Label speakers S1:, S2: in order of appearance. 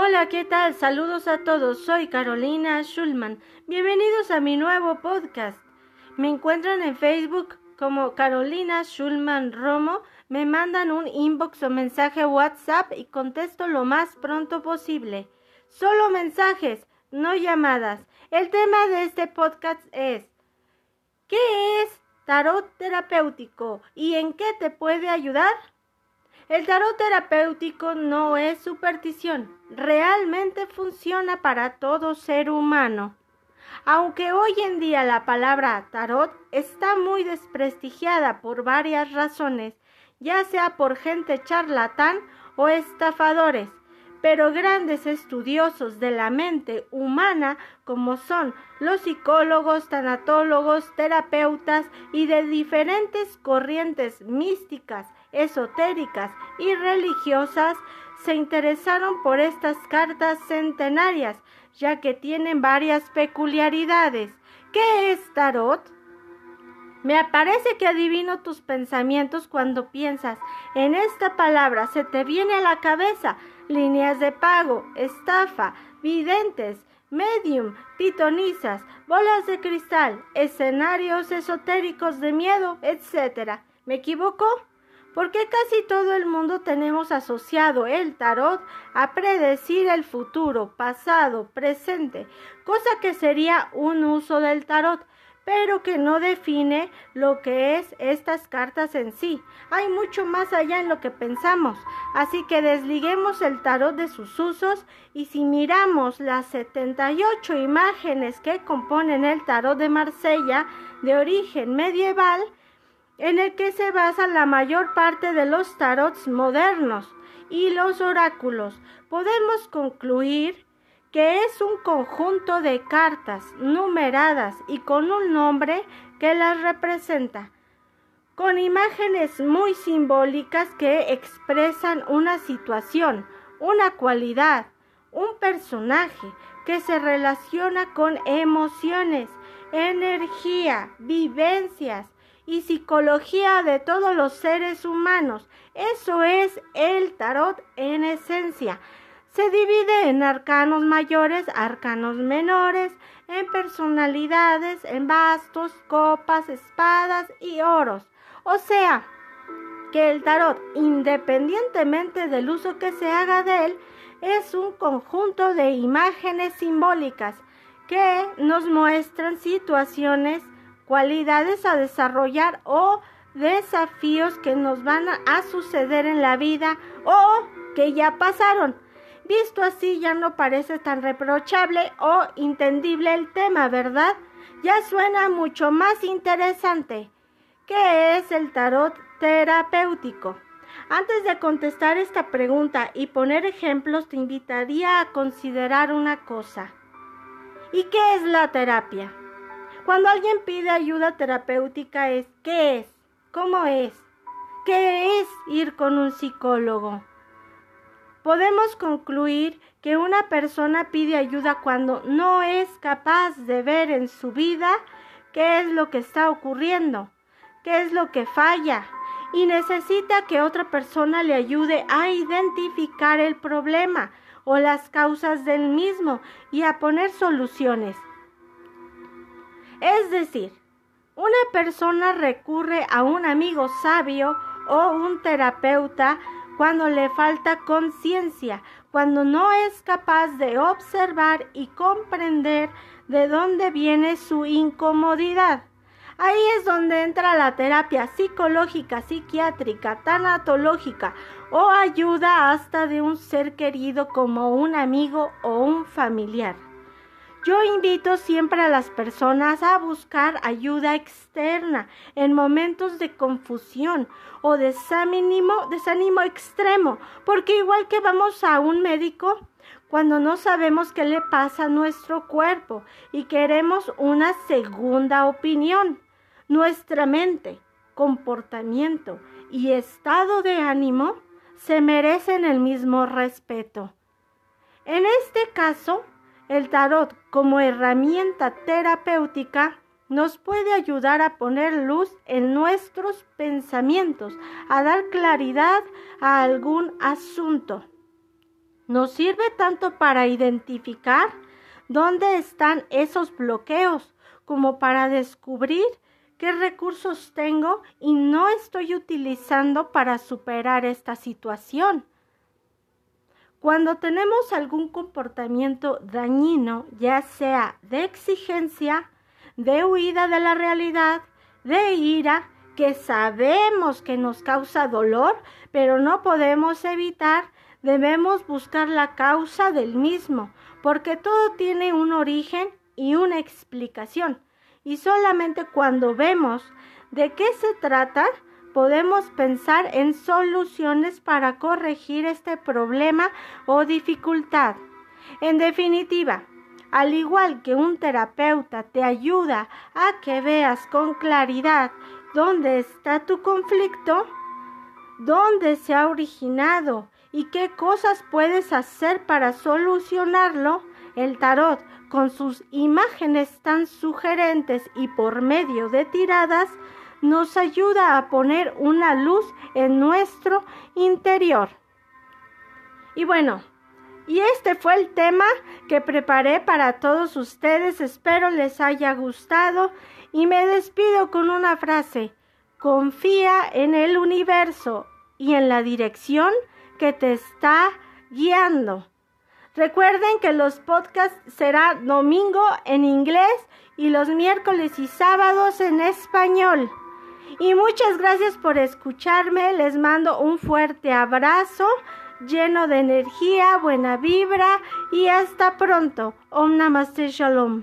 S1: Hola, ¿qué tal? Saludos a todos. Soy Carolina Schulman. Bienvenidos a mi nuevo podcast. Me encuentran en Facebook como Carolina Schulman Romo. Me mandan un inbox o mensaje WhatsApp y contesto lo más pronto posible. Solo mensajes, no llamadas. El tema de este podcast es ¿Qué es tarot terapéutico y en qué te puede ayudar? El tarot terapéutico no es superstición, realmente funciona para todo ser humano. Aunque hoy en día la palabra tarot está muy desprestigiada por varias razones, ya sea por gente charlatán o estafadores, pero grandes estudiosos de la mente humana como son los psicólogos, tanatólogos, terapeutas y de diferentes corrientes místicas esotéricas y religiosas se interesaron por estas cartas centenarias, ya que tienen varias peculiaridades. ¿Qué es tarot? Me parece que adivino tus pensamientos cuando piensas en esta palabra. Se te viene a la cabeza líneas de pago, estafa, videntes, medium, pitonizas, bolas de cristal, escenarios esotéricos de miedo, etc. ¿Me equivoco? Porque casi todo el mundo tenemos asociado el tarot a predecir el futuro, pasado, presente, cosa que sería un uso del tarot, pero que no define lo que es estas cartas en sí. Hay mucho más allá en lo que pensamos, así que desliguemos el tarot de sus usos y si miramos las 78 imágenes que componen el tarot de Marsella de origen medieval, en el que se basa la mayor parte de los tarots modernos y los oráculos, podemos concluir que es un conjunto de cartas numeradas y con un nombre que las representa, con imágenes muy simbólicas que expresan una situación, una cualidad, un personaje que se relaciona con emociones, energía, vivencias, y psicología de todos los seres humanos. Eso es el tarot en esencia. Se divide en arcanos mayores, arcanos menores, en personalidades, en bastos, copas, espadas y oros. O sea, que el tarot, independientemente del uso que se haga de él, es un conjunto de imágenes simbólicas que nos muestran situaciones cualidades a desarrollar o desafíos que nos van a suceder en la vida o que ya pasaron. Visto así ya no parece tan reprochable o entendible el tema, ¿verdad? Ya suena mucho más interesante. ¿Qué es el tarot terapéutico? Antes de contestar esta pregunta y poner ejemplos, te invitaría a considerar una cosa. ¿Y qué es la terapia? Cuando alguien pide ayuda terapéutica es ¿qué es? ¿Cómo es? ¿Qué es ir con un psicólogo? Podemos concluir que una persona pide ayuda cuando no es capaz de ver en su vida qué es lo que está ocurriendo, qué es lo que falla y necesita que otra persona le ayude a identificar el problema o las causas del mismo y a poner soluciones. Es decir, una persona recurre a un amigo sabio o un terapeuta cuando le falta conciencia, cuando no es capaz de observar y comprender de dónde viene su incomodidad. Ahí es donde entra la terapia psicológica, psiquiátrica, tanatológica o ayuda hasta de un ser querido como un amigo o un familiar. Yo invito siempre a las personas a buscar ayuda externa en momentos de confusión o desánimo, desánimo extremo, porque igual que vamos a un médico, cuando no sabemos qué le pasa a nuestro cuerpo y queremos una segunda opinión, nuestra mente, comportamiento y estado de ánimo se merecen el mismo respeto. En este caso, el tarot como herramienta terapéutica nos puede ayudar a poner luz en nuestros pensamientos, a dar claridad a algún asunto. Nos sirve tanto para identificar dónde están esos bloqueos como para descubrir qué recursos tengo y no estoy utilizando para superar esta situación. Cuando tenemos algún comportamiento dañino, ya sea de exigencia, de huida de la realidad, de ira, que sabemos que nos causa dolor, pero no podemos evitar, debemos buscar la causa del mismo, porque todo tiene un origen y una explicación. Y solamente cuando vemos de qué se trata, podemos pensar en soluciones para corregir este problema o dificultad. En definitiva, al igual que un terapeuta te ayuda a que veas con claridad dónde está tu conflicto, dónde se ha originado y qué cosas puedes hacer para solucionarlo, el tarot, con sus imágenes tan sugerentes y por medio de tiradas, nos ayuda a poner una luz en nuestro interior. Y bueno, y este fue el tema que preparé para todos ustedes. Espero les haya gustado y me despido con una frase. Confía en el universo y en la dirección que te está guiando. Recuerden que los podcasts serán domingo en inglés y los miércoles y sábados en español. Y muchas gracias por escucharme. Les mando un fuerte abrazo lleno de energía, buena vibra y hasta pronto. Om Namaste Shalom.